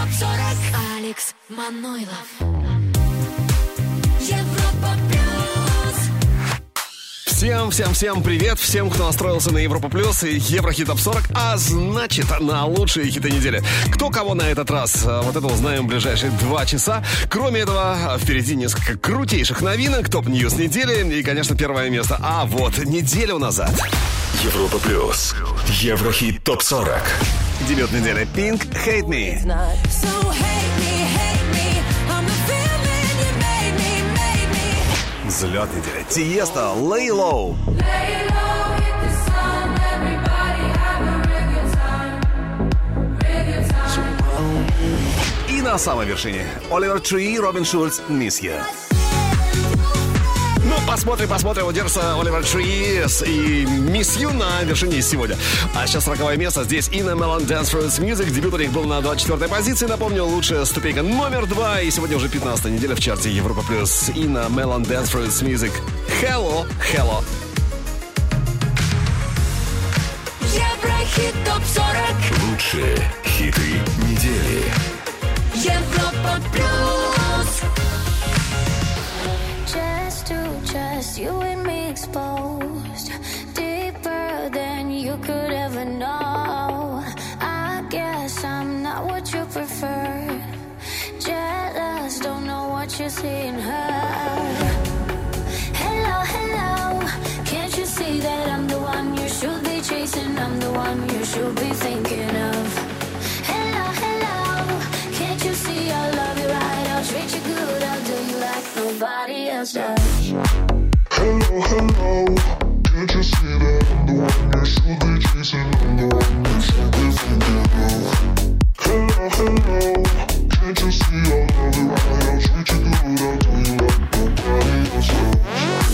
ТОП-40 Алекс Манойлов Европа Плюс Всем, всем, всем привет! Всем, кто настроился на Европа Плюс и Еврохит Топ 40, а значит, на лучшие хиты недели. Кто кого на этот раз? А, Вот это узнаем в ближайшие два часа. Кроме этого, впереди несколько крутейших новинок, top news недели и, конечно, первое место. А вот, неделю назад. Европа плюс. Еврохит топ 40. Дебют недели Pink Hate Me. So hate me, me me, Взлет недели Тиеста Lay Low. Lay sun time time И на самой вершине Оливер Три, Робин Шульц, Miss You. Посмотрим, посмотрим, удержится Оливер Трис и Мисс Ю на вершине сегодня. А сейчас 40 место. Здесь Инна Мелон Dance Fruits Music. Дебют у них был на 24 позиции. Напомню, лучшая ступенька номер два. И сегодня уже 15 неделя в чарте Европа Плюс. Инна Мелон Dance Fruits Music. Hello, hello. Еврохит ТОП-40 Лучшие хиты недели. Европа Плюс you and me exposed deeper than you could ever know. I guess I'm not what you prefer. Jealous, don't know what you see in her. Hello, hello, can't you see that I'm the one you should be chasing? I'm the one you should be thinking of. Hello, hello, can't you see I love you right? I'll treat you good, I'll do you like nobody else does. Hello, hello. Can't you see that I'm the one you should be chasing? I'm the one you should be thinking of. Hello, hello. Can't you see I love you right? I'll treat you good. I'll do you like nobody else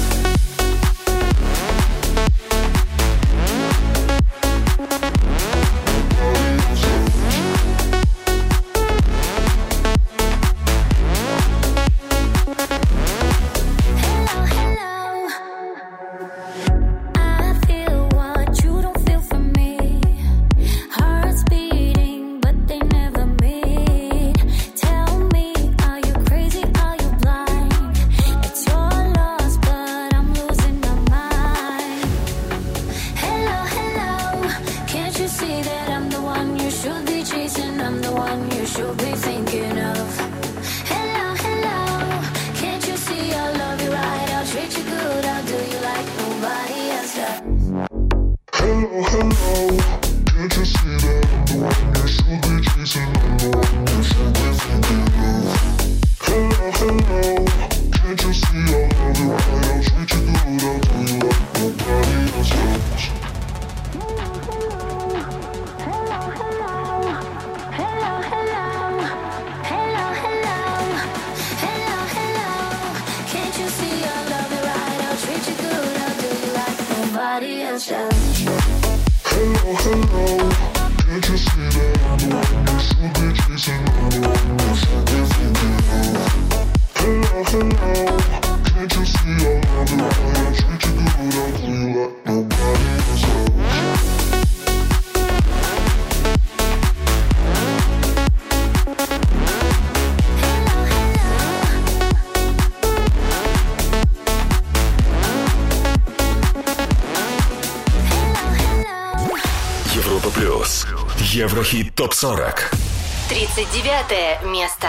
ТОП-40. 39 место.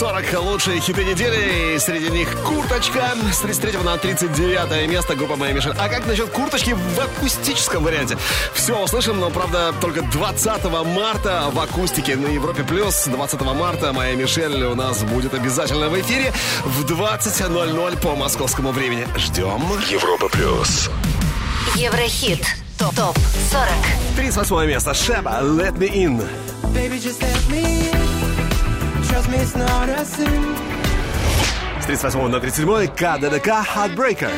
40 лучшие хиты недели. Среди них «Курточка» с 33 на 39 место группа «Моя Мишель». А как насчет «Курточки» в акустическом варианте? Все услышим, но, правда, только 20 марта в акустике на Европе+. плюс. 20 марта «Моя Мишель» у нас будет обязательно в эфире в 20.00 по московскому времени. Ждем. Европа+. плюс. Еврохит. Топ. Топ 40. 38 место. Шеба. Let me in. Baby, just let me in размись на разым. С 38 на 37 КДДК Heartbreaker.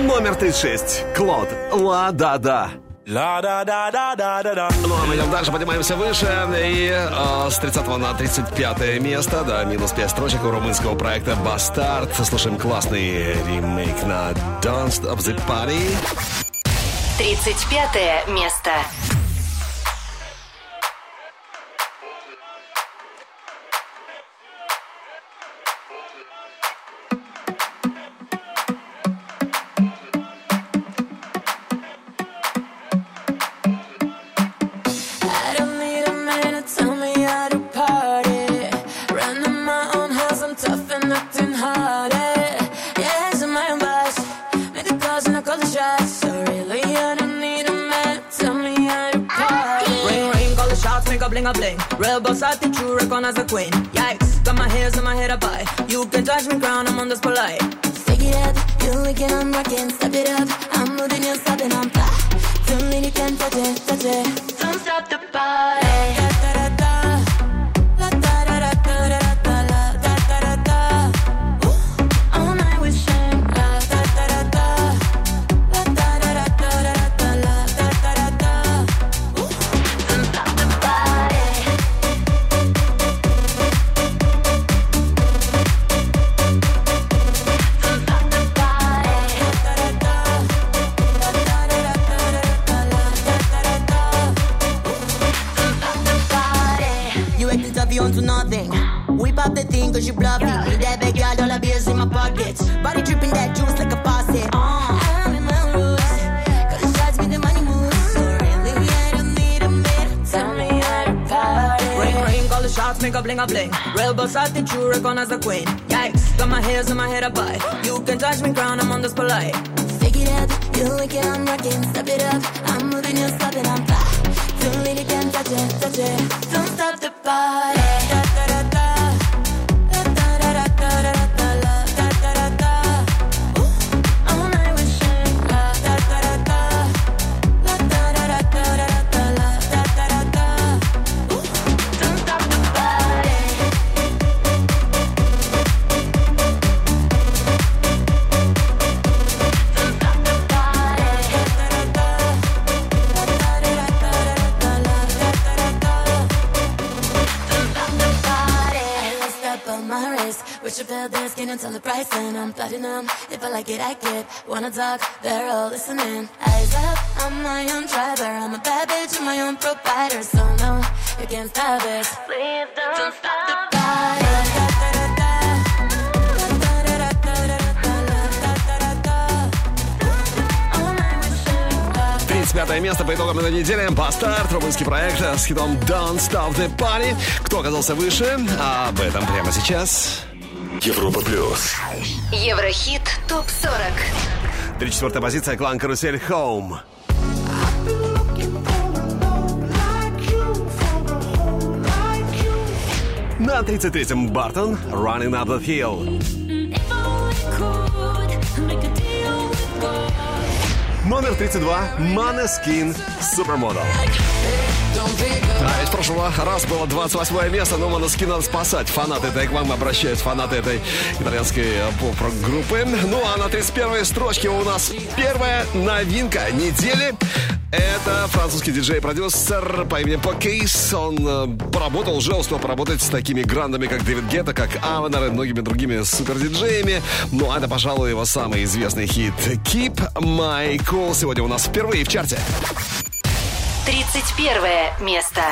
Номер 36. Клод. Ла-да-да. Ла-да-да-да-да-да-да. Ну, а мы идем дальше, поднимаемся выше. И э, с 30 на 35 место, да, минус 5 строчек у румынского проекта бастарт. Слушаем классный ремейк на «Don't Stop the Party». 35 место. judgment ground. head up high. You can touch me, crown, I'm on this polite. Figure it up, you like it, I'm rocking. Step it up, I'm moving, You're stopping? I'm fly. Don't lean again, touch it, touch it. Don't stop the party. Da, da, da. tell their skin and tell the price and I'm platinum If I like it, I get Wanna talk, they're all listening Eyes up, I'm my own driver I'm a bad bitch, I'm my own provider So no, you can't stop it Please don't, don't stop the party пятое место по итогам этой недели. Бастарт, румынский проект с хитом Don't Stop the Party. Кто оказался выше? Об этом прямо сейчас. Европа плюс. Еврохит топ-40. 34 позиция клан Карусель Home. На 33-м Бартон Running Up the Hill. Номер 32 Манескин Supermodel. Supermodel. А ведь прошлого раз было 28 место, ну, но Måneskin надо спасать. Фанаты этой к вам обращаются, фанаты этой итальянской э, поп-группы. Ну а на 31 строчке у нас первая новинка недели. Это французский диджей-продюсер по имени Покейс. Он э, поработал, уже успел поработать с такими грандами, как Дэвид Гетта, как Авенер и многими другими супер-диджеями. Ну, а это, пожалуй, его самый известный хит «Keep My Cool». Сегодня у нас впервые в чарте. 31 место.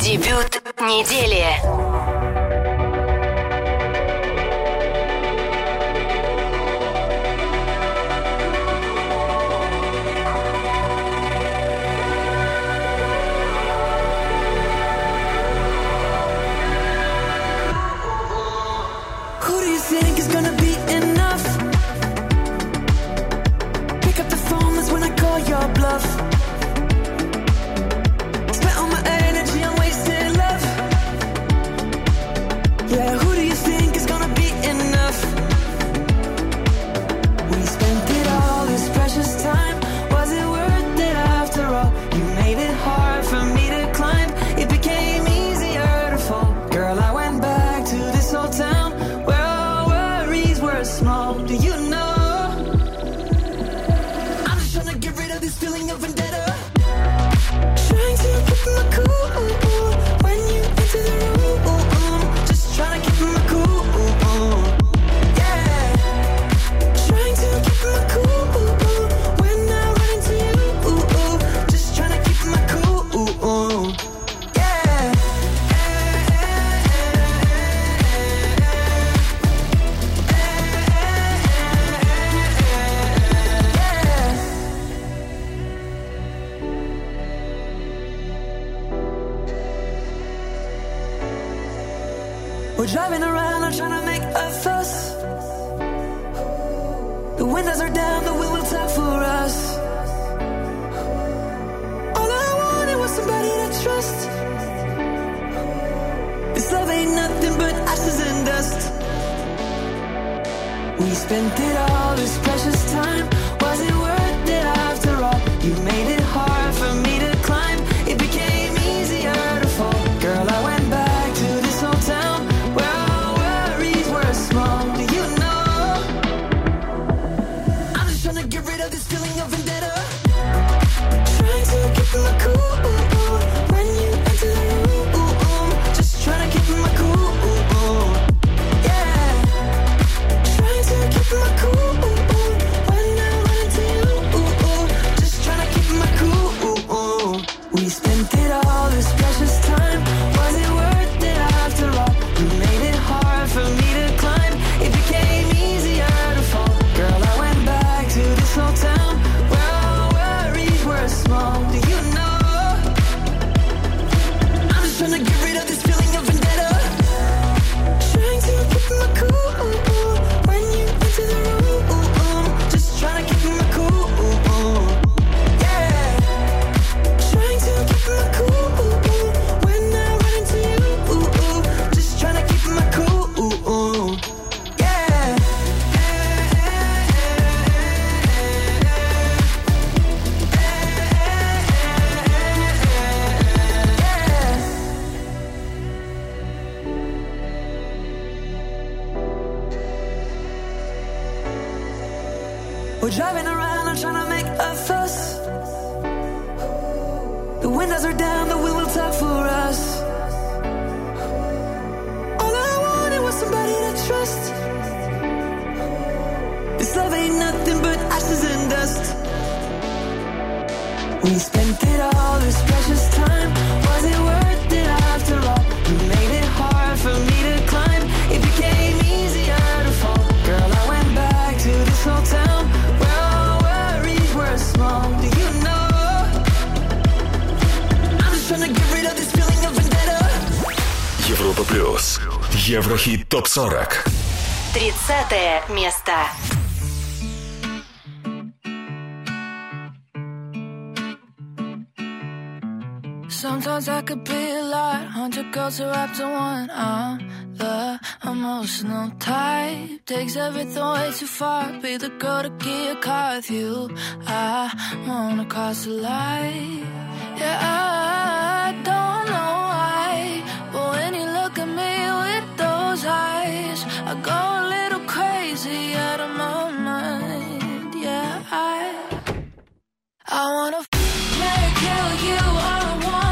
Дебют недели. this feeling of vendetta. Европа плюс. Еврохит топ 40. 30 место. Sometimes I could be a lot. Hundred girls are wrapped in one. I'm the emotional type. Takes everything way too far. Be the girl to get a car with you. I wanna cross the line. Yeah, I don't I wanna kill you all I want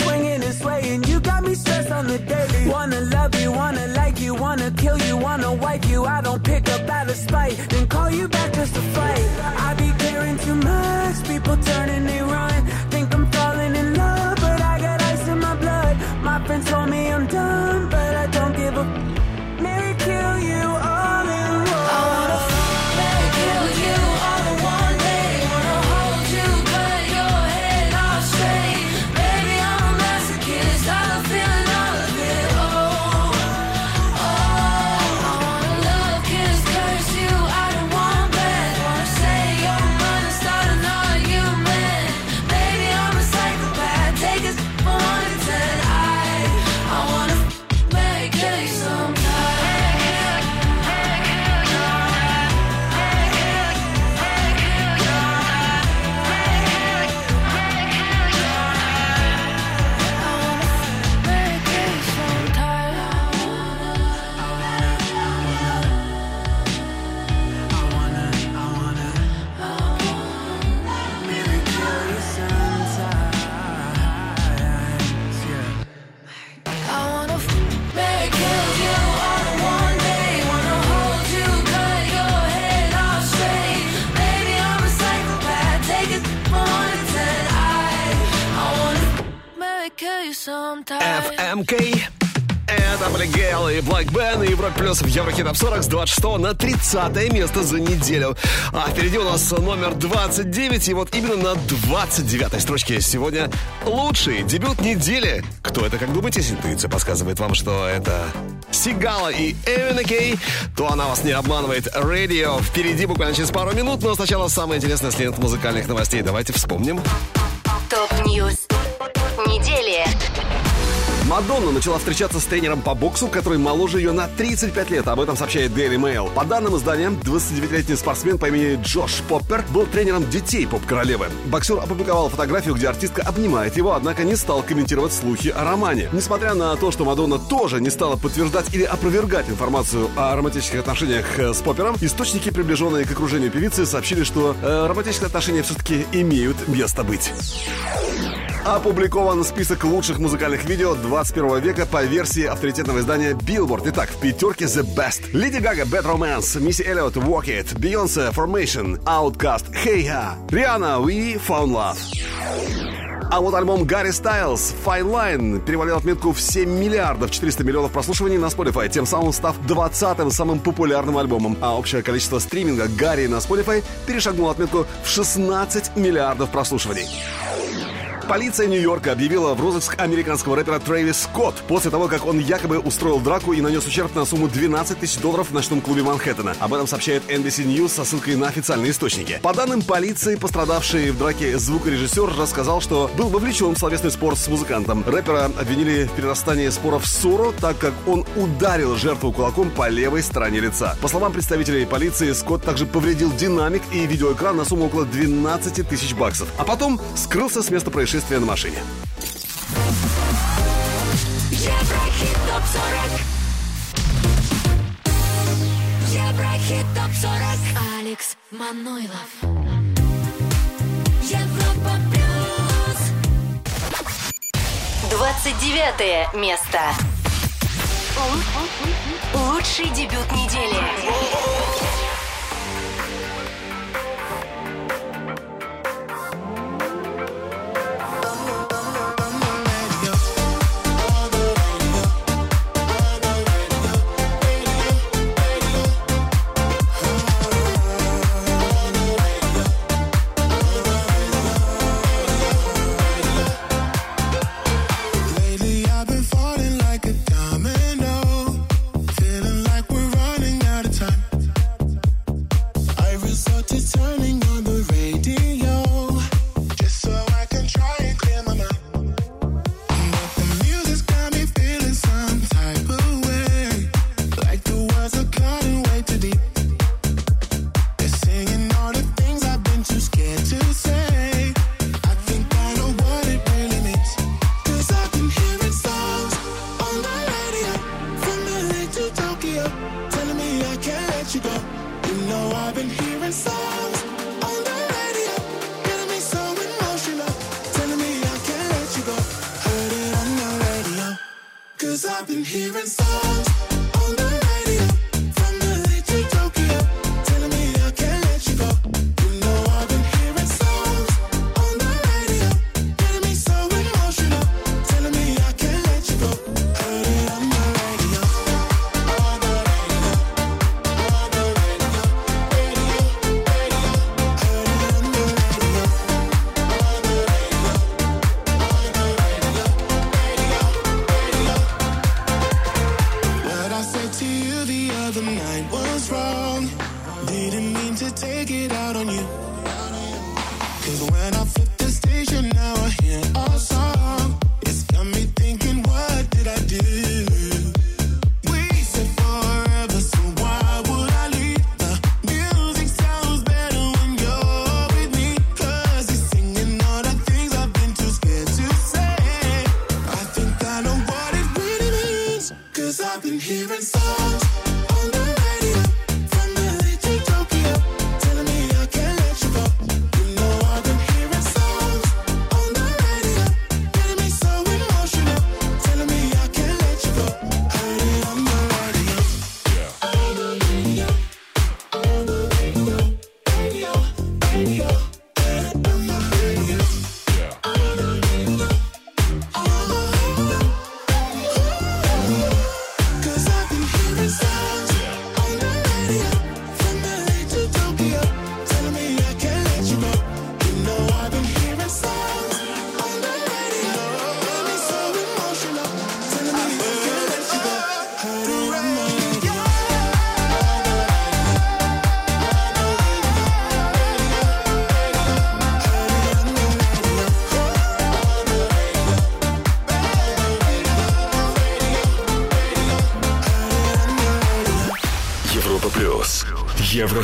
swinging and swaying. You got me stressed on the daily. Wanna love you, wanna like you, wanna kill you, wanna wipe you. I don't pick up out of spite, then call you back just to fight. I be caring too much, people turning they run. FMK. Это были Гейл и Black Ben и Еврок Плюс в Еврохит Топ 40 с 26 на 30 место за неделю. А впереди у нас номер 29, и вот именно на 29 строчке сегодня лучший дебют недели. Кто это, как думаете, если интуиция подсказывает вам, что это Сигала и Эвина Кей, то она вас не обманывает. Радио впереди буквально через пару минут, но сначала самое интересное с лент музыкальных новостей. Давайте вспомним. Top news недели. Мадонна начала встречаться с тренером по боксу, который моложе ее на 35 лет. Об этом сообщает Daily Mail. По данным издания, 29-летний спортсмен по имени Джош Поппер был тренером детей поп-королевы. Боксер опубликовал фотографию, где артистка обнимает его, однако не стал комментировать слухи о романе. Несмотря на то, что Мадонна тоже не стала подтверждать или опровергать информацию о романтических отношениях э, с Поппером, источники, приближенные к окружению певицы, сообщили, что э, романтические отношения все-таки имеют место быть. Опубликован список лучших музыкальных видео 21 века по версии авторитетного издания Billboard. Итак, в пятерке The Best. Леди Гага, Bad Romance, Мисси Эллиот, Walk It, Beyoncé, Formation, Outcast, Hey Ha, Rihanna, We Found Love. А вот альбом Гарри Стайлз Fine Line перевалил отметку в 7 миллиардов 400 миллионов прослушиваний на Spotify, тем самым став 20-м самым популярным альбомом. А общее количество стриминга Гарри на Spotify перешагнуло отметку в 16 миллиардов прослушиваний. Полиция Нью-Йорка объявила в розыск американского рэпера Трейвис Скотт после того, как он якобы устроил драку и нанес ущерб на сумму 12 тысяч долларов в ночном клубе Манхэттена. Об этом сообщает NBC News со ссылкой на официальные источники. По данным полиции, пострадавший в драке звукорежиссер рассказал, что был вовлечен в словесный спор с музыкантом. Рэпера обвинили в перерастании спора в ссору, так как он ударил жертву кулаком по левой стороне лица. По словам представителей полиции, Скотт также повредил динамик и видеоэкран на сумму около 12 тысяч баксов. А потом скрылся с места происшествия путешествие на машине. Еврохит топ-40 Еврохит топ-40 Алекс Манойлов. Европа плюс. 29 место. Лучший дебют недели. I've been hearing songs.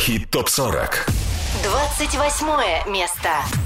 Хит ТОП-40 28 место.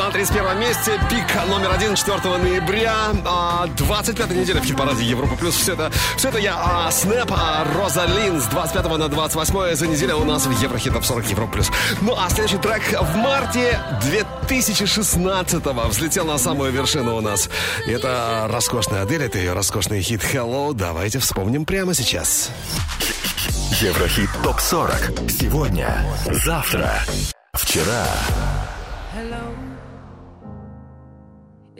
на 31 месте, пик номер один 4 ноября, а, 25 неделя в хит-параде Европа Плюс. Все это, все это я, а, Снэп, а, Розалин с 25 на 28 за неделю у нас в Еврохит Топ 40 Европа Плюс. Ну а следующий трек в марте 2016 взлетел на самую вершину у нас. Это роскошная Адель, это ее роскошный хит Hello. Давайте вспомним прямо сейчас. Еврохит ТОП-40. Сегодня, завтра, вчера. Hello,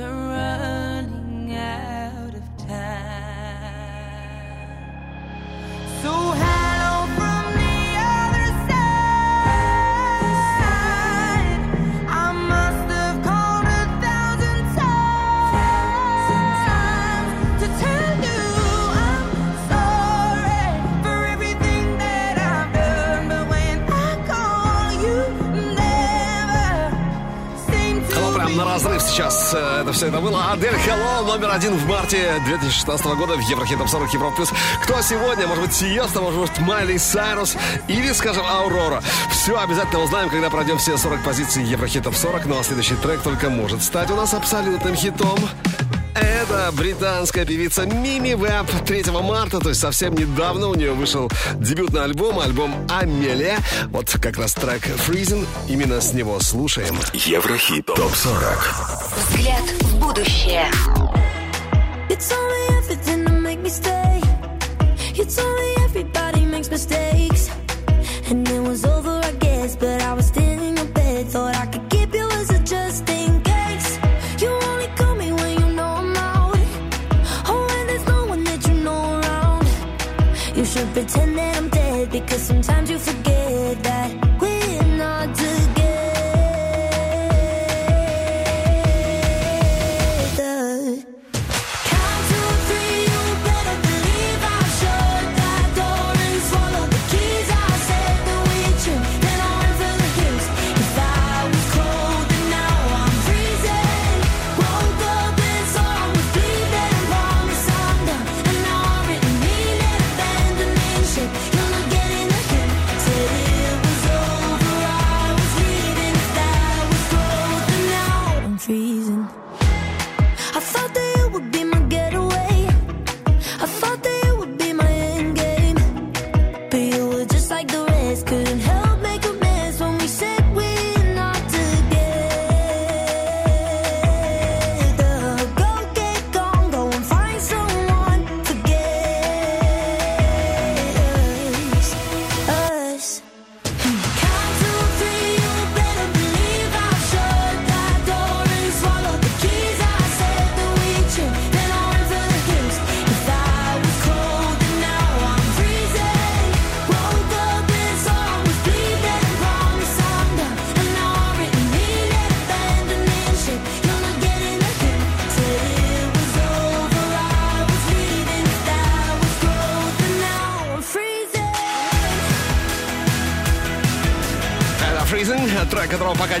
are running out of time. So hello сейчас э, это все это было. Адель Hello, номер один в марте 2016 года в Еврохит Топ 40 Европа Плюс. Кто сегодня? Может быть, Сиеста, может быть, Майли Сайрус или, скажем, Аурора. Все обязательно узнаем, когда пройдем все 40 позиций Еврохит Топ 40. Ну а следующий трек только может стать у нас абсолютным хитом. Это британская певица Мими Веб 3 марта, то есть совсем недавно у нее вышел дебютный альбом, альбом Амелия. Вот как раз трек Freezing, именно с него слушаем. Еврохит ТОП-40. Взгляд в будущее. Sometimes you forget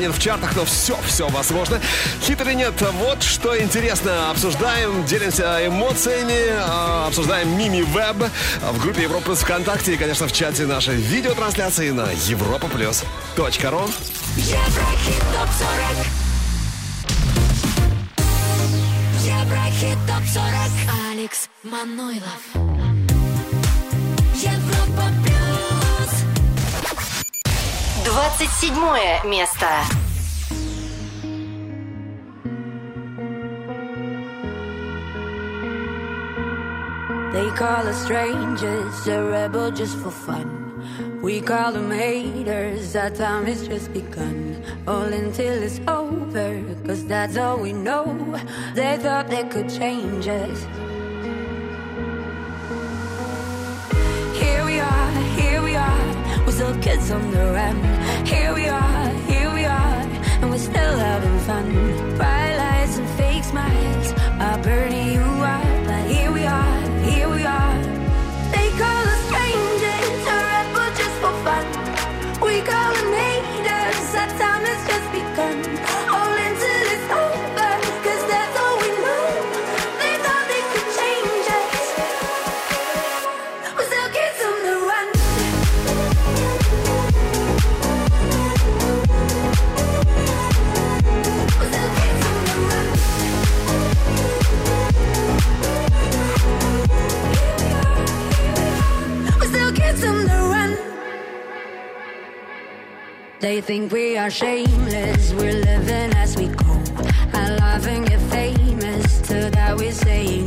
нет в чартах, но все, все возможно. Хит или нет, вот что интересно. Обсуждаем, делимся эмоциями, а, обсуждаем Мими Веб в группе Европа Плюс ВКонтакте и, конечно, в чате нашей видеотрансляции на europaplus.ru. Еврохит ТОП-40 Еврохит ТОП-40 Алекс Манойлов. 27 место. They call us strangers, a rebel just for fun. We call them haters, our time has just begun. All until it's over, cause that's all we know. They thought they could change us. we're still kids on the run. Here we are, here we are, and we're still having fun. Bright lights and fake smiles are burning you They think we are shameless, we're living as we go. Love and get famous, to that we say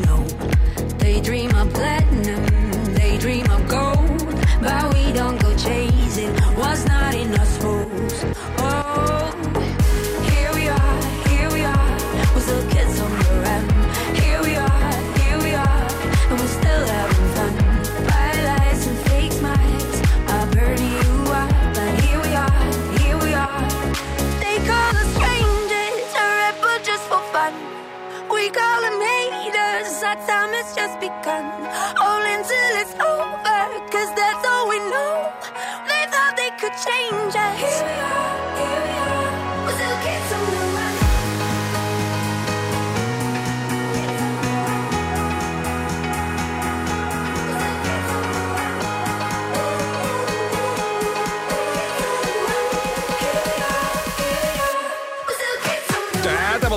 begun. All until it's over, cause that's all we know. They thought they could change us.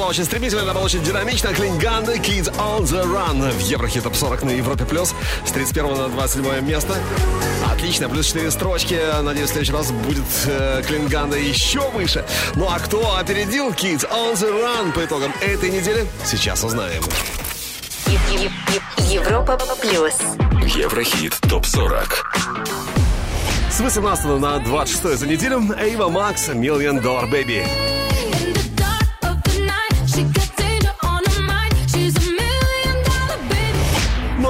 Очень стремительно, это было очень динамично. Клинганды Kids on the Run в Еврохит Топ 40 на Европе Плюс с 31 на 27 место. Отлично, плюс 4 строчки. Надеюсь, в следующий раз будет э, Клинганда еще выше. Ну а кто опередил Kids on the Run по итогам этой недели, сейчас узнаем. Европа плюс. Еврохит ТОП-40. С 18 на 26 за неделю Эйва Макс Million Dollar Baby.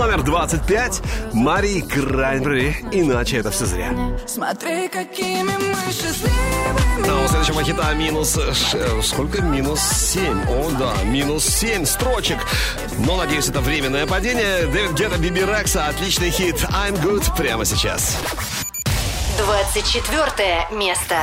Номер 25 Мари Краймбрери. Иначе это все зря. Смотри, какими мы счастливыми. А у следующего хита минус... ш- Сколько? Минус 7. О, да, минус 7 строчек. Но, надеюсь, это временное падение. Дэвид Гетта, Биби Рекса. Отличный хит I'm Good прямо сейчас. 24 место.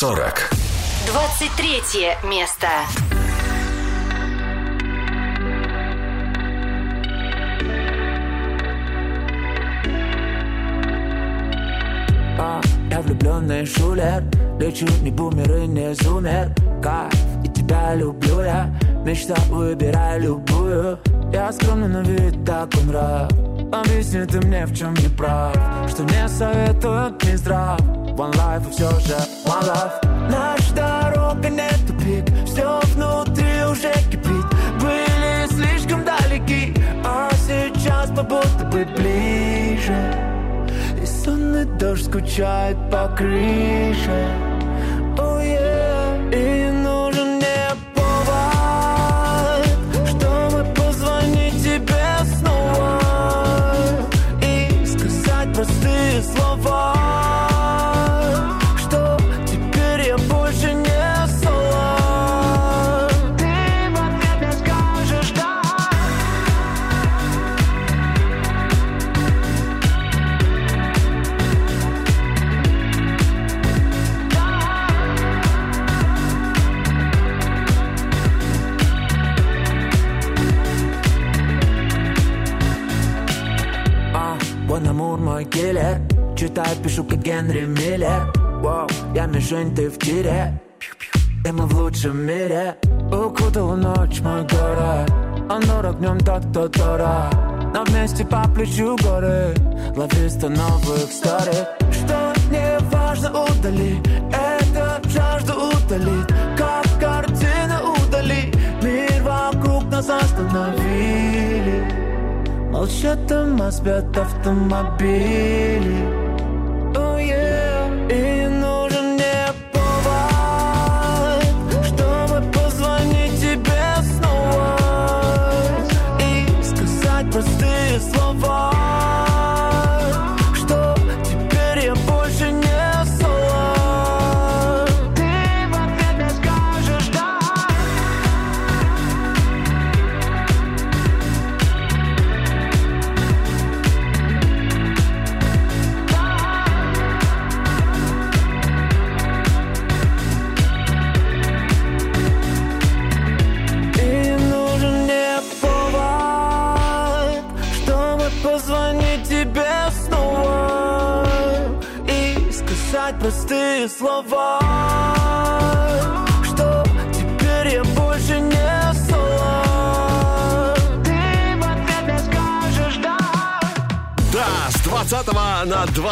40. 23 место. А, я влюбленный шулер Лечу не бумер и не зумер. Кайф, и тебя люблю я Мечта, выбирай любую. Я скромный, но вид такой нрав. Объясни ты мне, в чем не прав Что не советуют не здрав. One life и все же one love. Наша дорога не тупик Все внутри уже кипит. Были слишком далеки А сейчас побудто бы ближе. И сонный дождь скучает по крыше Генри Миллер. Вау, я мишень, ты в тире. И мы в лучшем мире. Укутала ночь мой город. Он дорог днем тот, кто дорог Но вместе по плечу горы. Лови сто новых старых. Что не важно, удали. Это жажду утолит Как картина удали. Мир вокруг нас остановили. Молчат дома, спят автомобили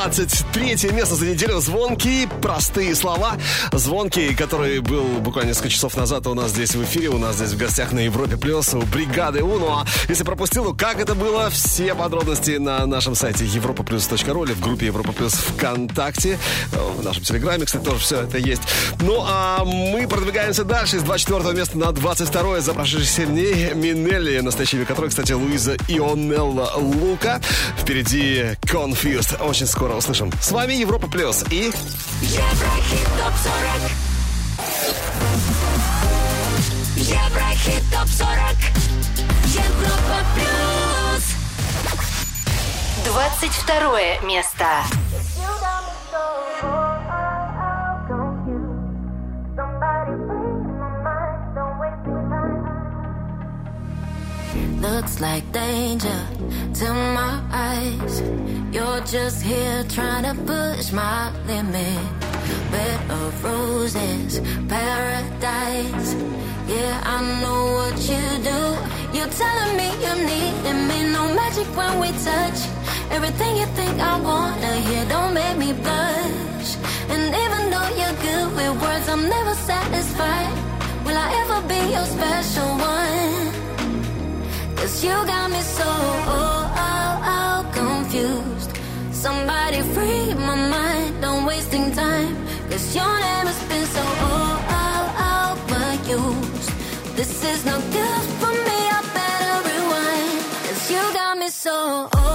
20 Третье место за неделю. Звонкие, простые слова. Звонкий, который был буквально несколько часов назад у нас здесь в эфире, у нас здесь в гостях на Европе Плюс у бригады Уно. А если пропустил, ну как это было, все подробности на нашем сайте europaplus.ru или в группе Европа Плюс ВКонтакте. В нашем Телеграме, кстати, тоже все это есть. Ну, а мы продвигаемся дальше. С 24 места на 22 за прошедшие 7 дней Минелли, настоящий который, кстати, Луиза Ионелла Лука. Впереди Confused. Очень скоро услышим. С вами Европа Плюс и... Еврохит ТОП-40 Еврохит ТОП-40 Европа Плюс 22 место. Looks like danger to my eyes. You're just here trying to push my limit. Bed of roses, paradise. Yeah, I know what you do. You're telling me you need me. No magic when we touch. Everything you think I wanna hear don't make me blush. And even though you're good with words, I'm never satisfied. Will I ever be your special one? Cause you got me so Somebody free my mind, don't wasting time. Cause your name has been so oh, oh, overused. This is no good for me, I better rewind. Cause you got me so oh,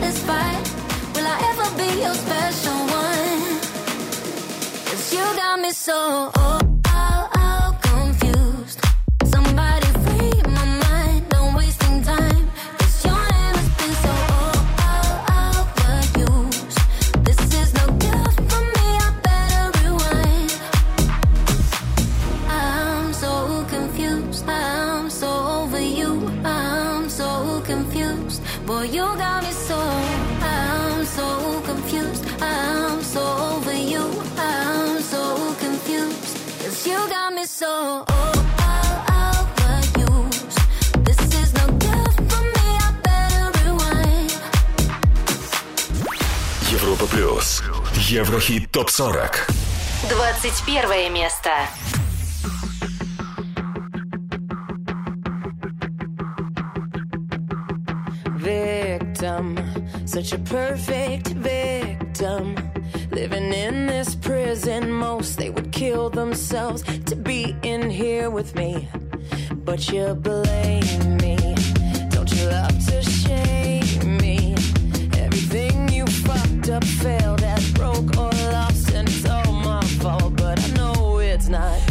satisfied. Will I ever be your special one? Cause you got me so. old. Еврохит ТОП-40. 21 место. Victim, such a perfect victim. Living in this prison, most they would kill themselves to be in here with me. But you blame me, don't you love to shame? fucked up, failed, and broke or lost, and it's all my fault. But I know it's not.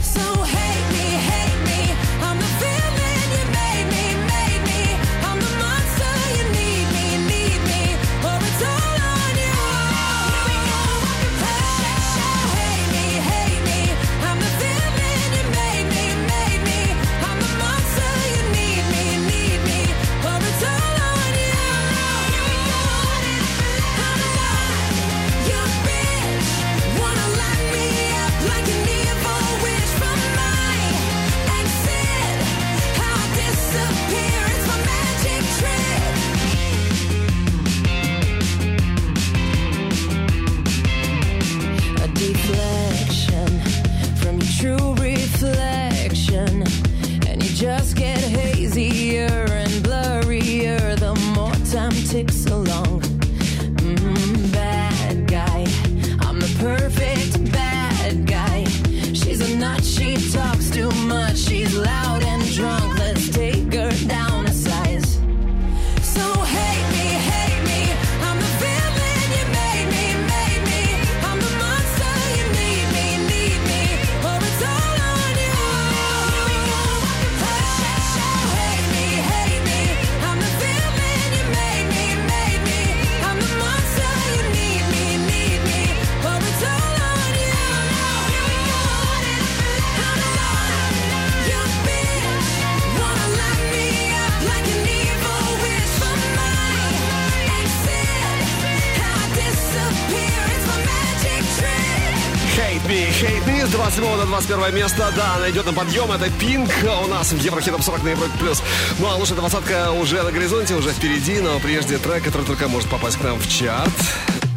вниз, 27 до 21 место. Да, она идет на подъем. Это Пинк у нас в Еврохитом 40 на Европе+. плюс. Ну а лучшая двадцатка уже на горизонте, уже впереди. Но прежде трек, который только может попасть к нам в чарт.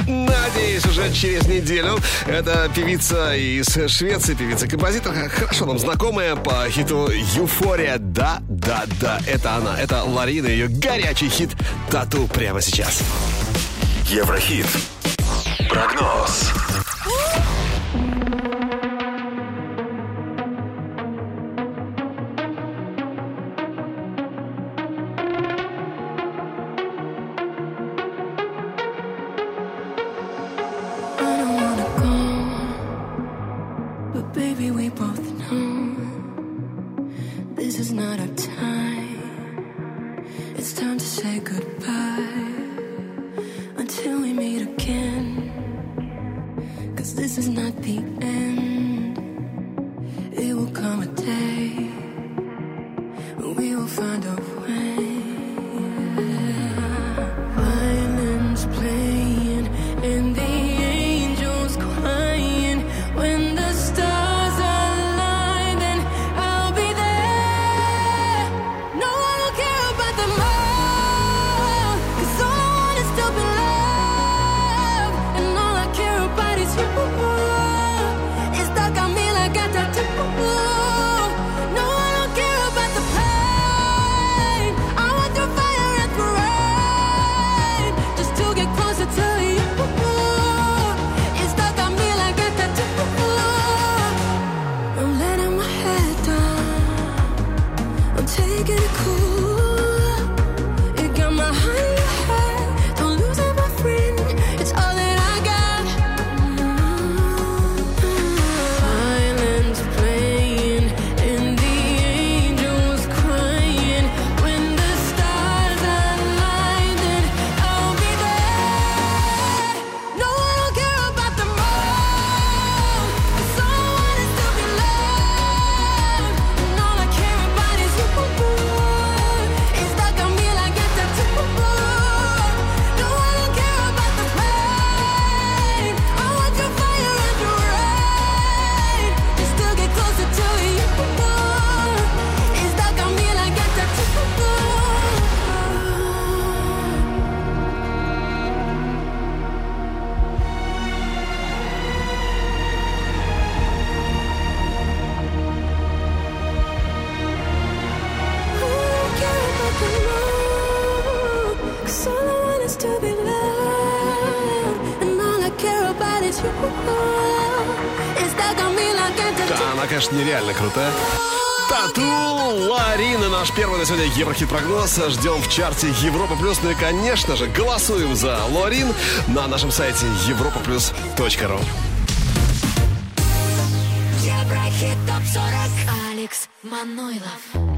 Надеюсь, уже через неделю. Это певица из Швеции, певица-композитор, хорошо нам знакомая по хиту «Юфория». Да, да, да, это она. Это Ларина, ее горячий хит «Тату» прямо сейчас. Еврохит. Прогноз. Еврохит прогноз. Ждем в чарте Европа Плюс. Ну и, конечно же, голосуем за Ларин на нашем сайте europaplus.ru. Еврохит ТОП-40 Алекс Манойлов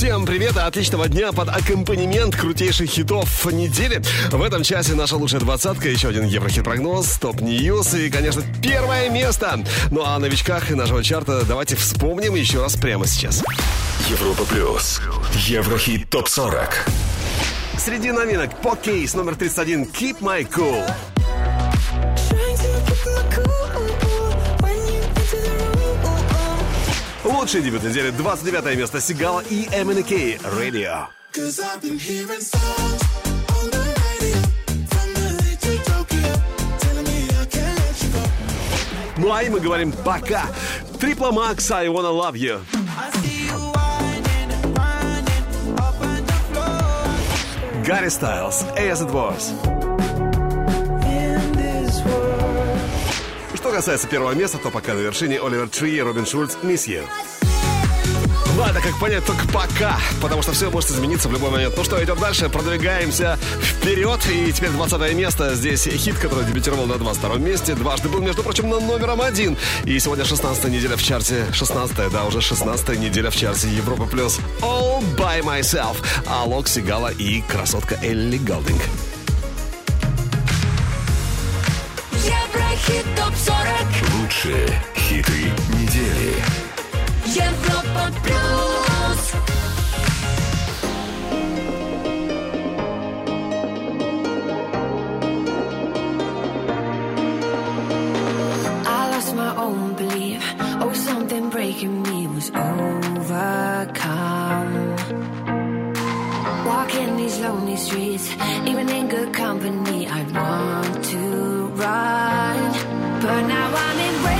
Всем привет и отличного дня под аккомпанемент крутейших хитов недели. В этом часе наша лучшая двадцатка, еще один Еврохит-прогноз, top news и, конечно, первое место. Ну а о новичках нашего чарта давайте вспомним еще раз прямо сейчас. Европа плюс. Еврохит топ 40. Среди новинок по кейс номер 31 Keep My Cool. Лучший дебют недели 29 место Сигала и MNK Radio. Cause I've been hearing songs on the. Ну а и мы говорим пока. Трипла Макс, I Wanna Love You. Гарри Стайлз, As It Was. Что касается первого места, то пока на вершине Оливер Три и Робин Шульц. Ну, это как понять только пока, потому что все может измениться в любой момент. Ну что, идем дальше, продвигаемся вперед. И теперь 20 место. Здесь хит, который дебютировал на 22 месте. Дважды был, между прочим, на номером один. И сегодня 16 неделя в чарте. 16 да, уже 16 неделя в чарте Европа Плюс. All by myself. Алок Сигала и красотка Элли Голдинг. Еврохит ТОП-40 Лучшие хиты недели. Европа Плюс I lost my own belief. Oh, something breaking me was overcome. Walking these lonely streets, even in good company, I want to run. But now I'm embracing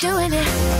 doing it,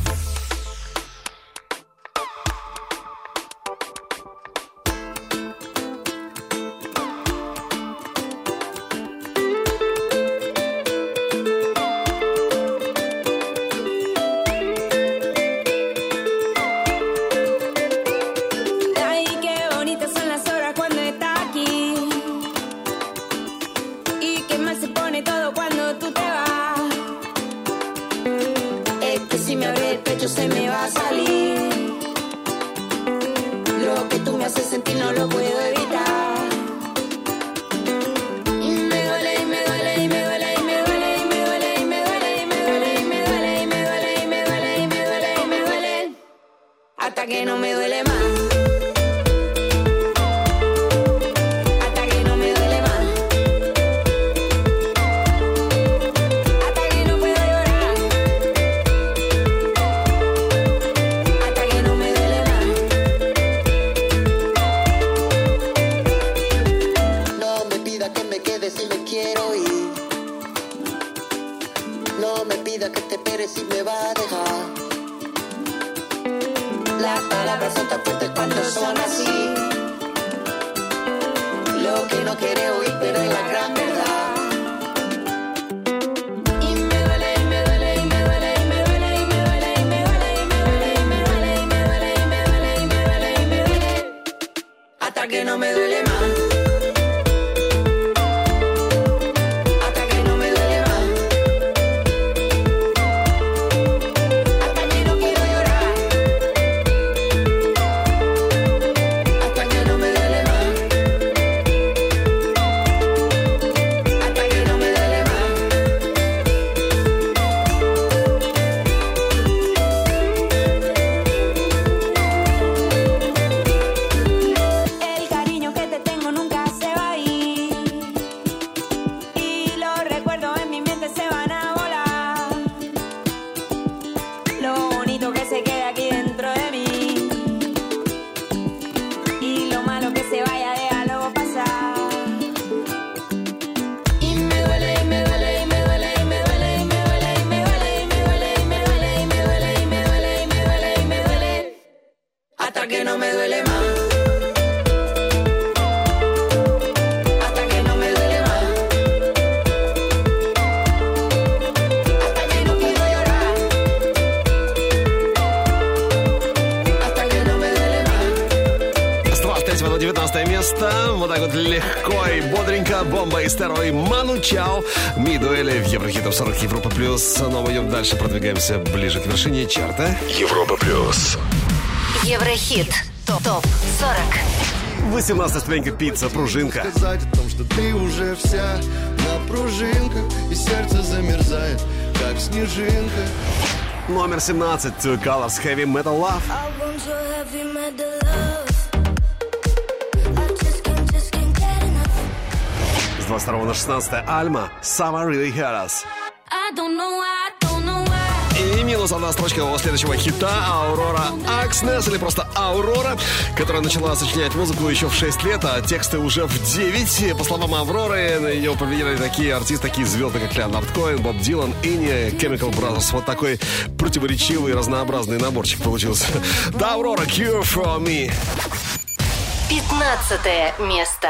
чарта Европа плюс. Еврохит. Топ, топ 40. 18 ступенька пицца, пружинка. Сказать о том, что ты уже вся на пружинках, и сердце замерзает, как снежинка. Номер 17. Two Colors Heavy Metal Love. С 22 на 16 Альма. Summer Really Hurt Us минус одна строчка его следующего хита «Аурора Акснес» или просто «Аурора», которая начала сочинять музыку еще в 6 лет, а тексты уже в 9. По словам Авроры, на ее повлияли такие артисты, такие звезды, как Леонард Коэн, Боб Дилан, Инни, Chemical Brothers. Вот такой противоречивый, разнообразный наборчик получился. Да, Аврора, «Cure for me». 15 место.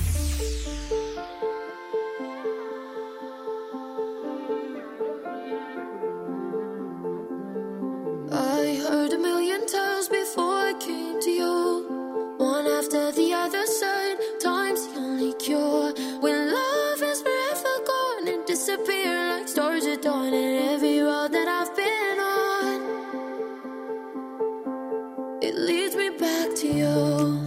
back to you.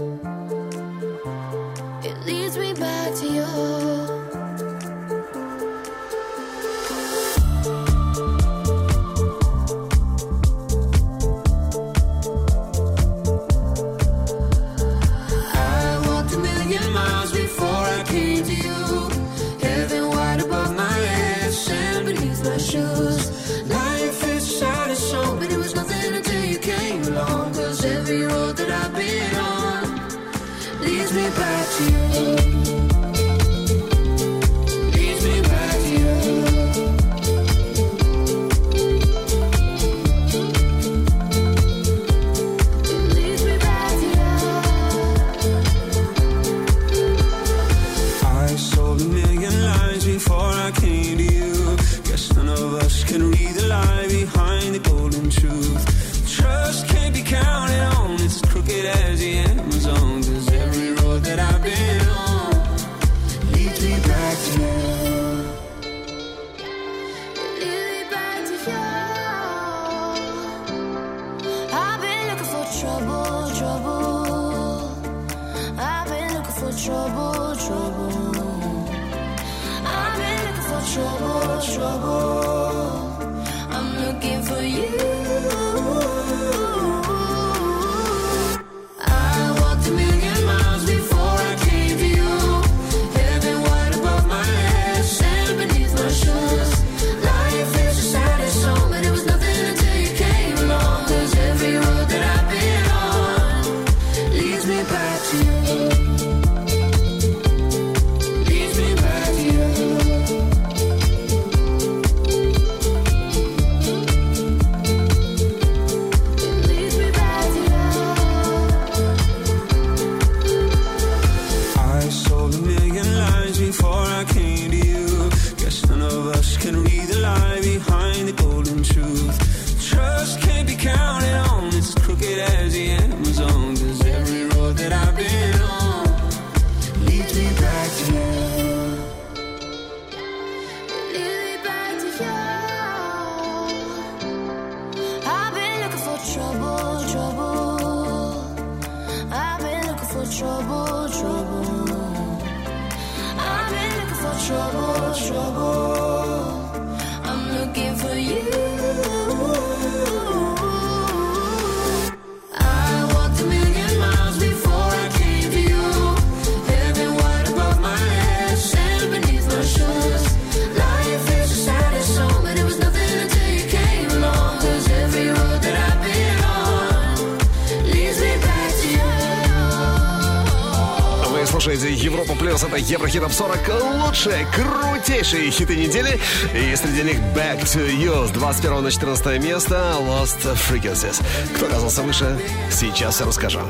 40 лучшие, крутейшие хиты недели. И среди них Back to You с 21 на 14 место Lost Frequencies. Кто оказался выше, сейчас я расскажу.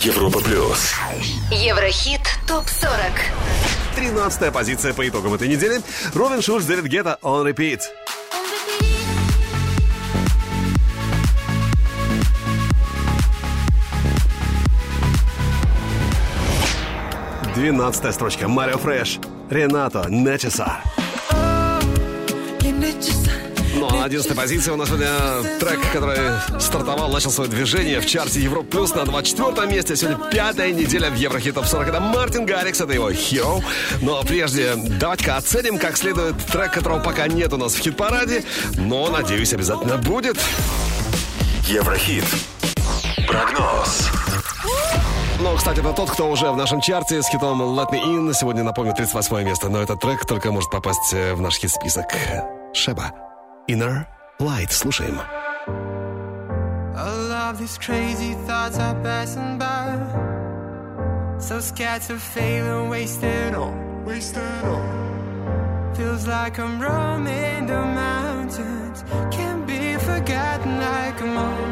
Европа Плюс. Еврохит ТОП-40. 13 позиция по итогам этой недели. Робин Шульц, Дэвид Гетта, On Repeat. 12 строчка. Марио Фреш. Ренато Нечеса. Ну а на 11 позиции у нас сегодня трек, который стартовал, начал свое движение в чарте Европ Плюс на 24 месте. Сегодня пятая неделя в Еврохитов 40. Это Мартин Гаррикс, это его Hero. Ну а прежде давайте-ка оценим, как следует трек, которого пока нет у нас в хит-параде, но, надеюсь, обязательно будет. Еврохит. Прогноз. Но, кстати, это тот, кто уже в нашем чарте с хитом Let Me In. Сегодня, напомню, 38 место. Но этот трек только может попасть в наш хит-список. Шеба. Inner Light. Слушаем. All of these crazy thoughts are passing by. So scared to fail and waste it all. Waste it all. Feels like I'm roaming the mountains. Can't be forgotten like a moment.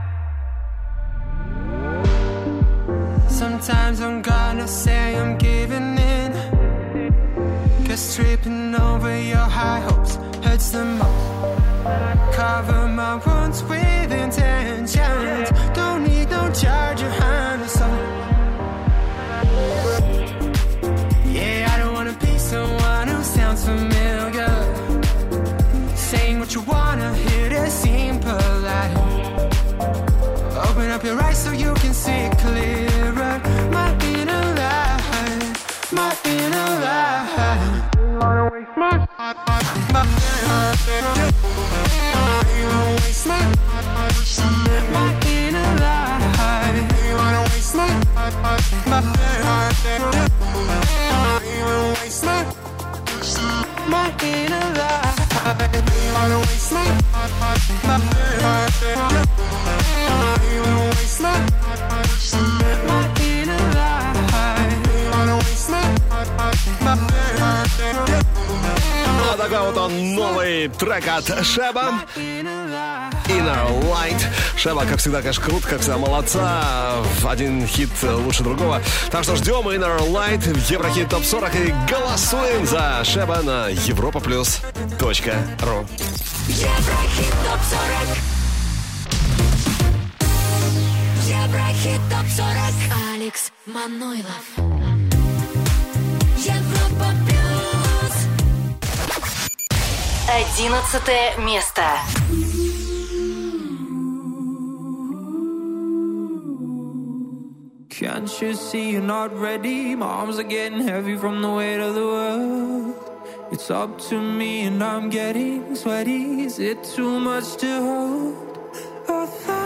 Sometimes I'm gonna say I'm giving in. Cause tripping over your high hopes hurts the most. Cover my wounds with intentions. Don't need no charge Трек от Шеба. Inner Light. Шеба, как всегда, конечно, крут, как всегда, молодца. Один хит лучше другого. Так что ждем Inner Light в Еврохит Топ 40 и голосуем за Шеба на европа плюс точка ру. Еврохит ТОП-40 Еврохит ТОП-40 Алекс Манойлов Европа плюс Одиннадцатое место. Can't you see you're not ready? My arms are getting heavy from the weight of the world. It's up to me and I'm getting sweaty. Is it too much to hold?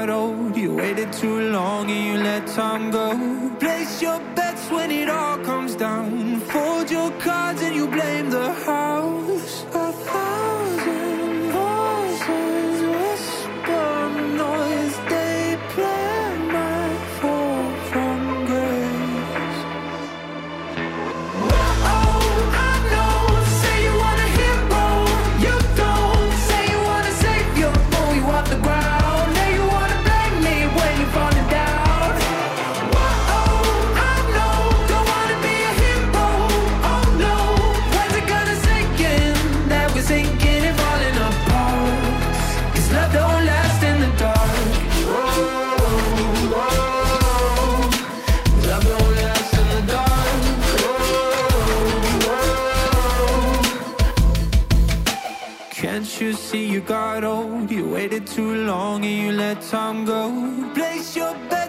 Got old? You waited too long and you let time go. Place your bets when it all comes down. Fold your cards and you blame the house. Too long and you let time go. Place your bets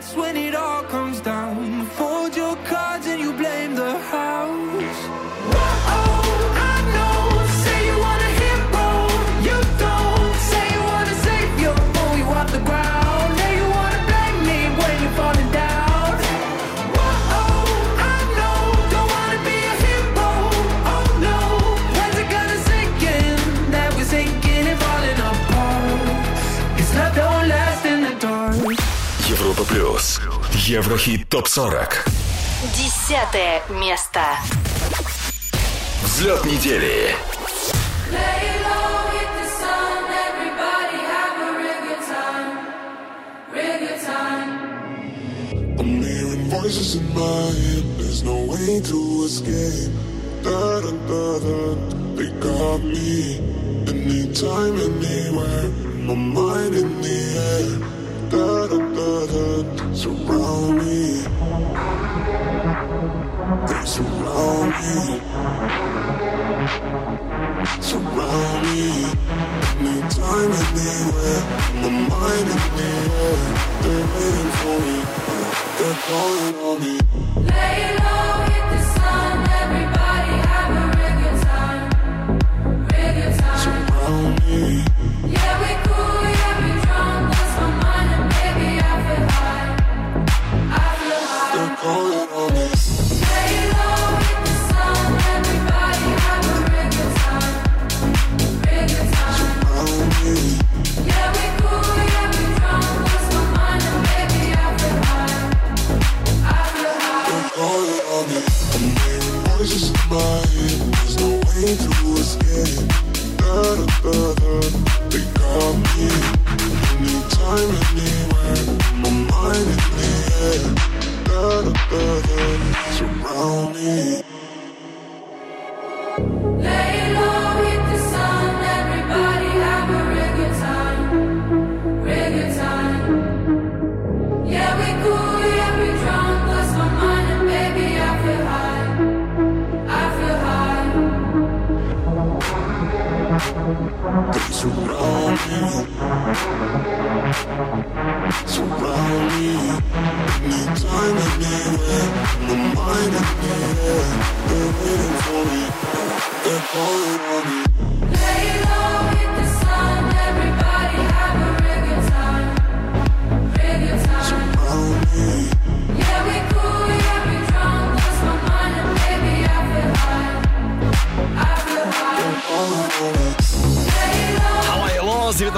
Еврохит ТОП-40 Десятое место Взлет недели Voices in my head, there's no way to escape. Da da da da, they got me. Anytime, anywhere, my mind in the air. surround me. They surround me. Surround me. Anytime, anywhere. The mind is me, They're waiting for me. They're calling on me. Lay low.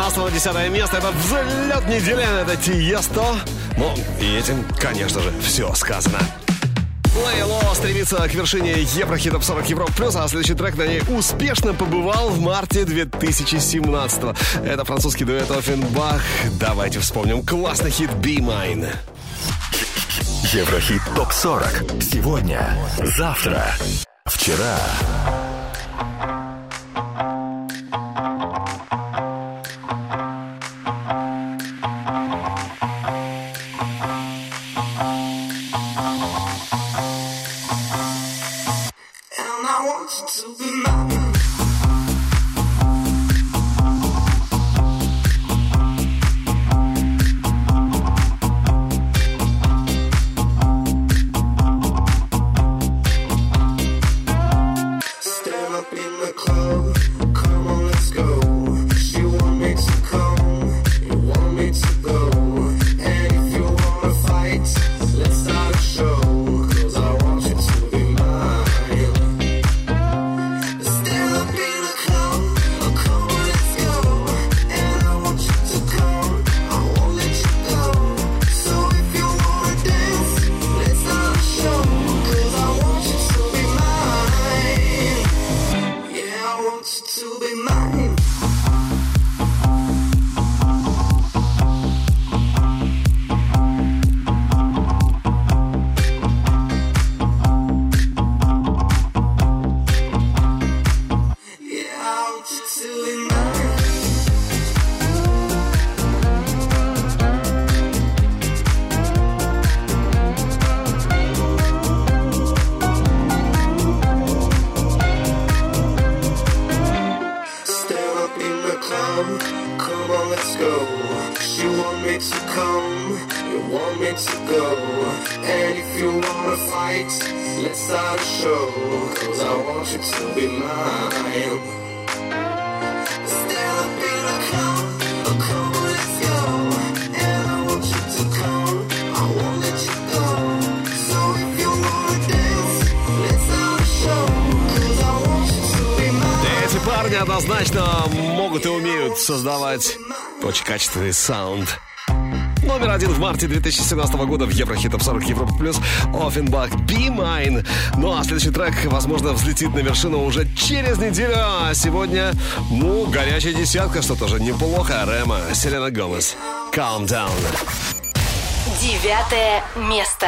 15 на 10 место. Это взлет недели. Это Тиесто. Ну, и этим, конечно же, все сказано. Лейло стремится к вершине Еврохита 40 Европ плюс, а следующий трек на ней успешно побывал в марте 2017 -го. Это французский дуэт Оффенбах. Давайте вспомним классный хит «Be Mine». Еврохит ТОП-40. Сегодня, завтра, вчера. «Северный саунд». Номер один в марте 2017 года в Еврохит 40 Европа Плюс Оффенбах Be Mine. Ну а следующий трек, возможно, взлетит на вершину уже через неделю. А сегодня, ну, горячая десятка, что тоже неплохо. Рема, Селена Гомес. Calm down. Девятое место.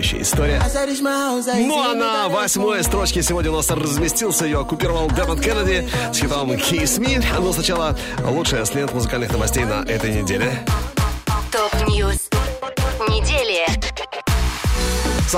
успокаивающая история. Ну а на восьмой строчке сегодня у нас разместился, ее оккупировал Дэмон Кеннеди с хитом Kiss Me. Но сначала лучшая с лент музыкальных новостей на этой неделе.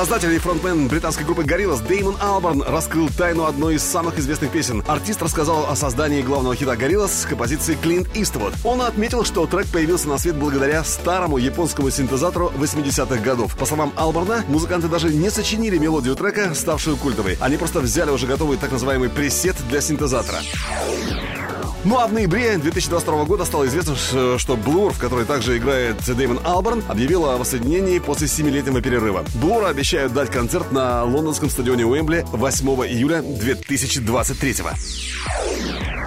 Создатель и фронтмен британской группы Gorillaz Деймон Алберн раскрыл тайну одной из самых известных песен. Артист рассказал о создании главного хита Gorillaz с композиции Клинт Иствуд. Он отметил, что трек появился на свет благодаря старому японскому синтезатору 80-х годов. По словам Алберна, музыканты даже не сочинили мелодию трека, ставшую культовой. Они просто взяли уже готовый так называемый пресет для синтезатора. Ну а в ноябре 2022 года стало известно, что Blur, в которой также играет Дэймон Алберн, объявила о воссоединении после 7-летнего перерыва. Blur обещают дать концерт на лондонском стадионе Уэмбли 8 июля 2023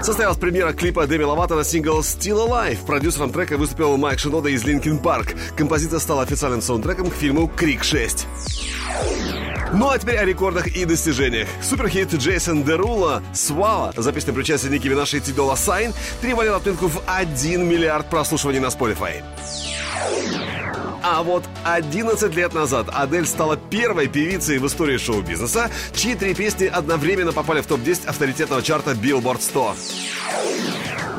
Состоялась премьера клипа Дэми Ловато на сингл «Still Alive». Продюсером трека выступил Майк Шинода из Linkin Park. Композиция стала официальным саундтреком к фильму «Крик 6». Ну а теперь о рекордах и достижениях. Суперхит Джейсона Деруло «Swalla», записанный при участии Ники Минаж и Ty Dolla $ign перевалил отметку в 1 миллиард прослушиваний на Spotify. А вот 11 лет назад Адель стала первой певицей в истории шоу-бизнеса, чьи три песни одновременно попали в топ-10 авторитетного чарта Billboard 100.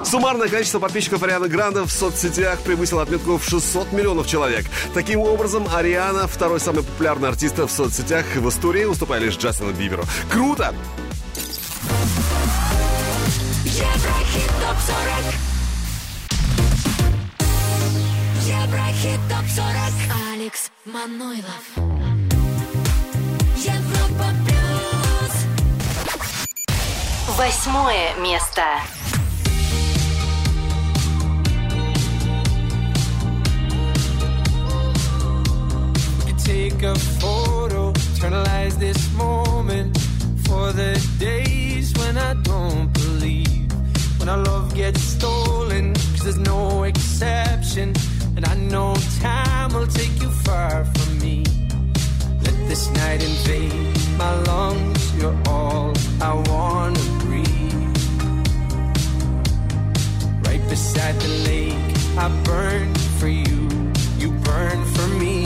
Суммарное количество подписчиков Арианы Гранде в соцсетях превысило отметку в 600 миллионов человек. Таким образом, Ариана второй самый популярный артист в соцсетях в истории, уступая лишь Джастину Биберу. Круто! Еврохит ТОП-40 Еврохит ТОП-40 Алекс Манойлов Европа Плюс Восьмое место. take a photo, eternalize this moment for the days when I don't believe. When our love gets stolen, cause there's no exception. And I know time will take you far from me. Let this night invade my lungs, you're all I wanna breathe. Right beside the lake, I burn for you, you burn for me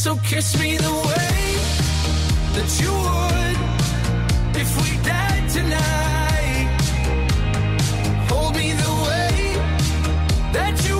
So kiss me the way that you would if we died tonight. Hold me the way that you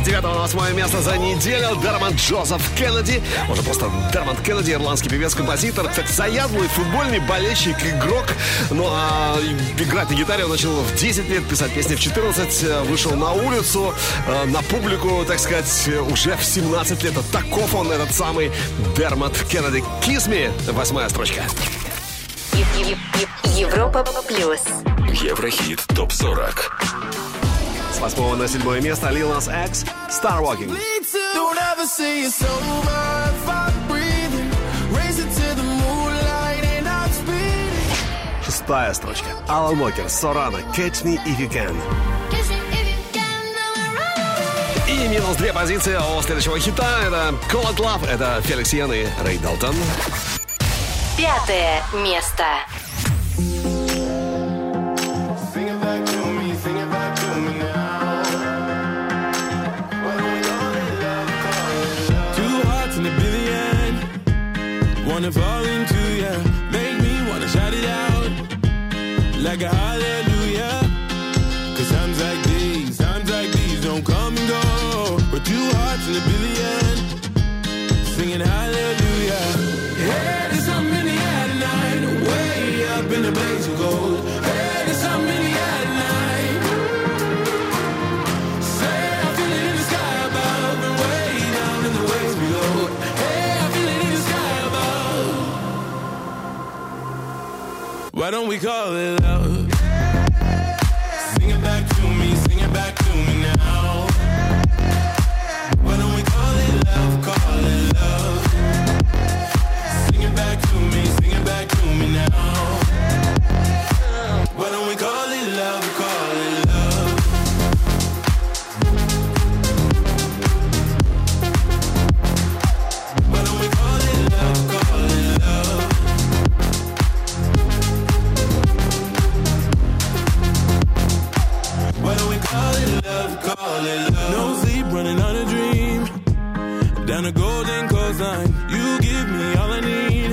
С 9 на 8 место за неделю Дерман Джозеф Кеннеди. Уже просто Дерман Кеннеди, ирландский певец, композитор. Кстати, заядлый футбольный болельщик, игрок. Ну, а играть на гитаре он начал в 10 лет, писать песни в 14. э, Вышел на улицу, э, на публику, так сказать, уже в 17 лет. Таков он, этот самый Дермат Кеннеди. Me, восьмая строчка. Европа плюс. Еврохит ТОП-40. С 8 на 7 место Lil Nas X, Star Walking. Шестая строчка. Алан Уокер, Сорана, Catch Me If You Can. И минус две позиции у следующего хита. Это Cold Love, это Феликс Йен и Рэй Далтон. Пятое место. Wanna fall into ya. Make me wanna shout it out. Like a Why don't we call it love? Down a golden coastline, you give me all I need.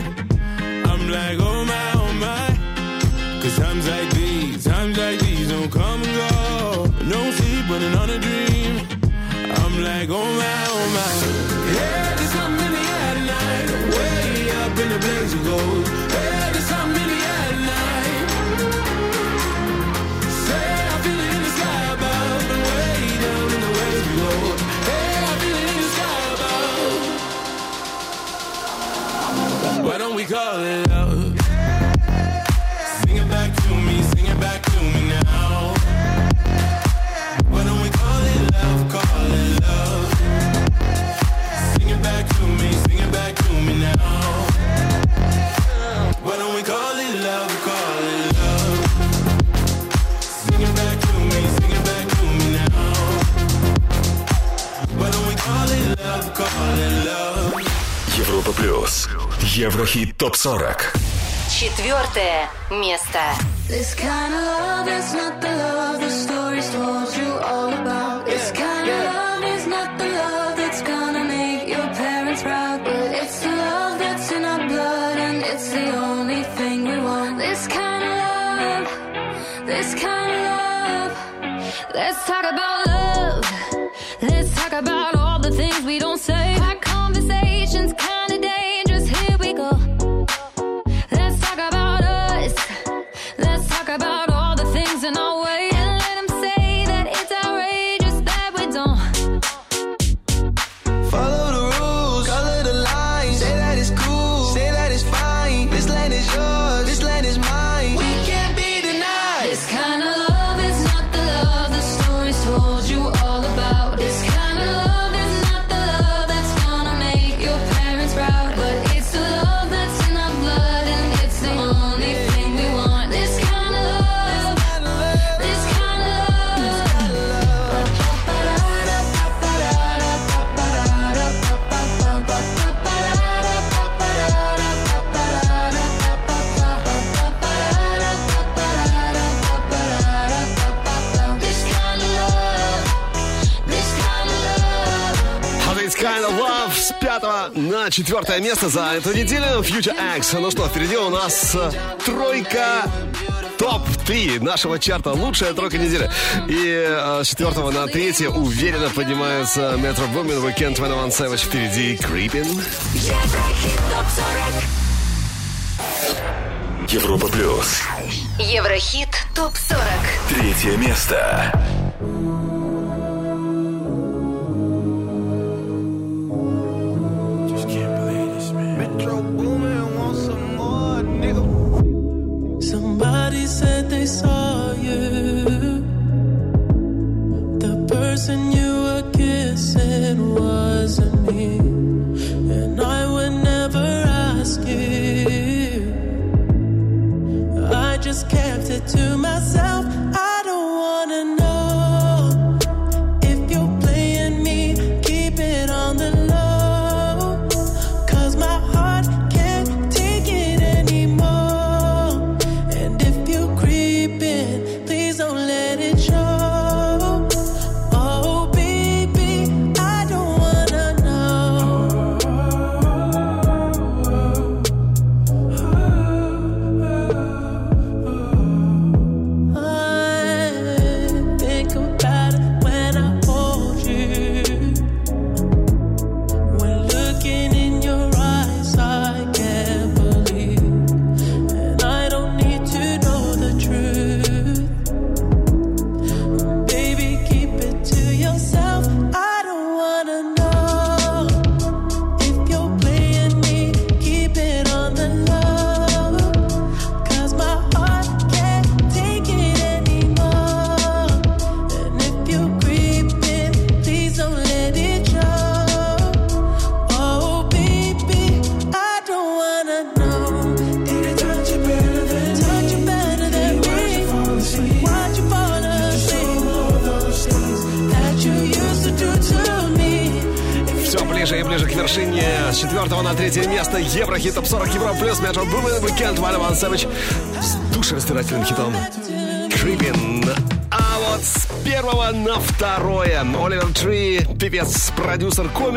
I'm like, oh my, oh my. Cause times like these, times like these don't come and go. No sleep, running on a dream. I'm like, oh my, oh my. call it love. Европа плюс. Еврохит ТОП-40 Четвертое место This kind of love is not the love the stories told you all about. Kind of love not the love that's gonna make your parents proud. But it's the love that's in our blood and it's the only thing we want. This kind of love, this kind of love. Let's talk about четвертое место за эту неделю Future X. Ну что, впереди у нас э, тройка топ-3 нашего чарта. Лучшая тройка недели. И э, с четвертого на третье уверенно поднимаются Metro Boomin, Weekend 21 Savage. Впереди Creepin. Европа Плюс. Еврохит ТОП-40. Третье место.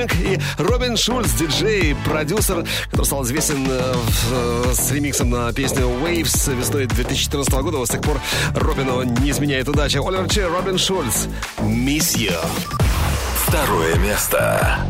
Флеминг и Робин Шульц, диджей, продюсер, который стал известен э, э, с ремиксом на песню Waves весной 2014 года. Вот с тех пор Робину не изменяет удача. Оливер Че, Робин Шульц, Миссия. Второе место.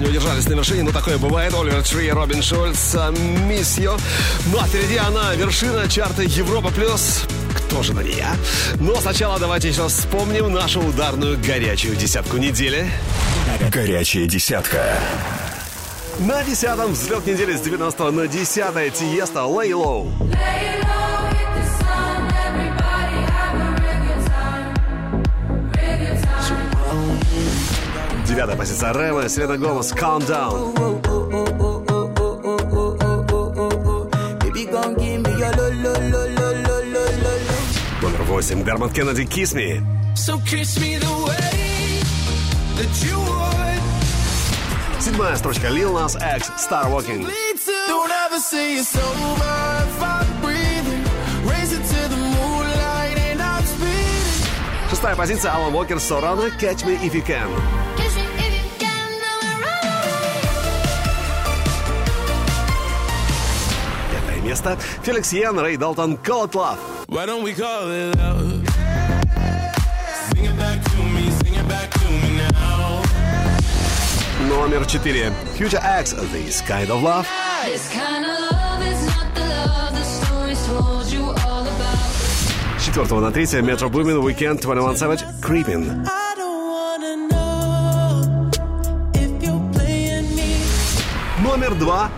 Не удержались на вершине, но такое бывает. Оливер Три, Робин Шульц, Мисс Ю. Ну а впереди она, вершина чарта Европа Плюс. Кто же на ней, а? Но сначала давайте еще вспомним нашу ударную горячую десятку недели. Горячая десятка. На десятом взлет недели с 90 на 10 Тиеста Lay Low. Lo lo lo lo lo lo. Номер восемь Дермат Кеннеди, Kiss Me. So kiss me the way that you would. Седьмая строчка Lil Nas X, Star Walking. Don't ever say it's over if I'm breathing. Raise it to the moonlight and I'm speeding. Шестая позиция Алан Уокер, Сорана, Catch Me If You Can. место Феликс Йен, Рэй Далтон, Call It Love. Why don't we call it love? Sing it back to me, sing it back to me now. Номер четыре Future X, This Kind of Love. This kind of love is not the love the stories told you all about. С четвертого на третье Metro Boomin, Weekend, 21 Savage, Creeping. I don't wanna know if you're playing me. Номер два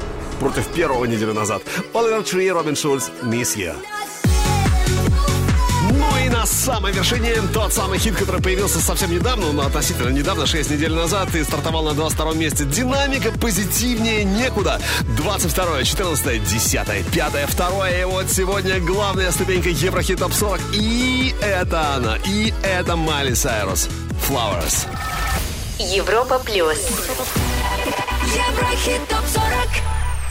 Против первого неделю назад. Оливер Три, Робин Шульц, Miss You. Ну и на самой вершине тот самый хит, который появился совсем недавно, ну относительно недавно, 6 недель назад, и стартовал на 22 месте. Динамика позитивнее некуда. 22, 14, 10, 5, 2. И вот сегодня главная ступенька Еврохит Топ 40. И это она, и это Майли Сайрус. Flowers. Европа плюс. Еврохит топ 40.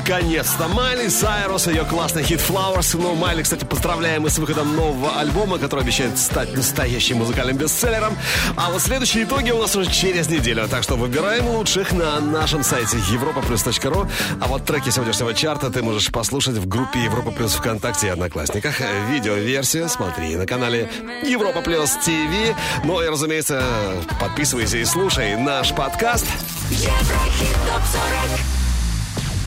наконец-то. Майли Сайрус, ее классный хит Flowers. Ну, Майли, кстати, поздравляем и с выходом нового альбома, который обещает стать настоящим музыкальным бестселлером. А вот следующие итоги у нас уже через неделю. Так что выбираем лучших на нашем сайте europaplus.ru. А вот треки сегодняшнего чарта ты можешь послушать в группе Европа Плюс ВКонтакте и Одноклассниках. Видеоверсию смотри на канале Европа Плюс ТВ. Ну и, разумеется, подписывайся и слушай наш подкаст. Еврохит топ 40.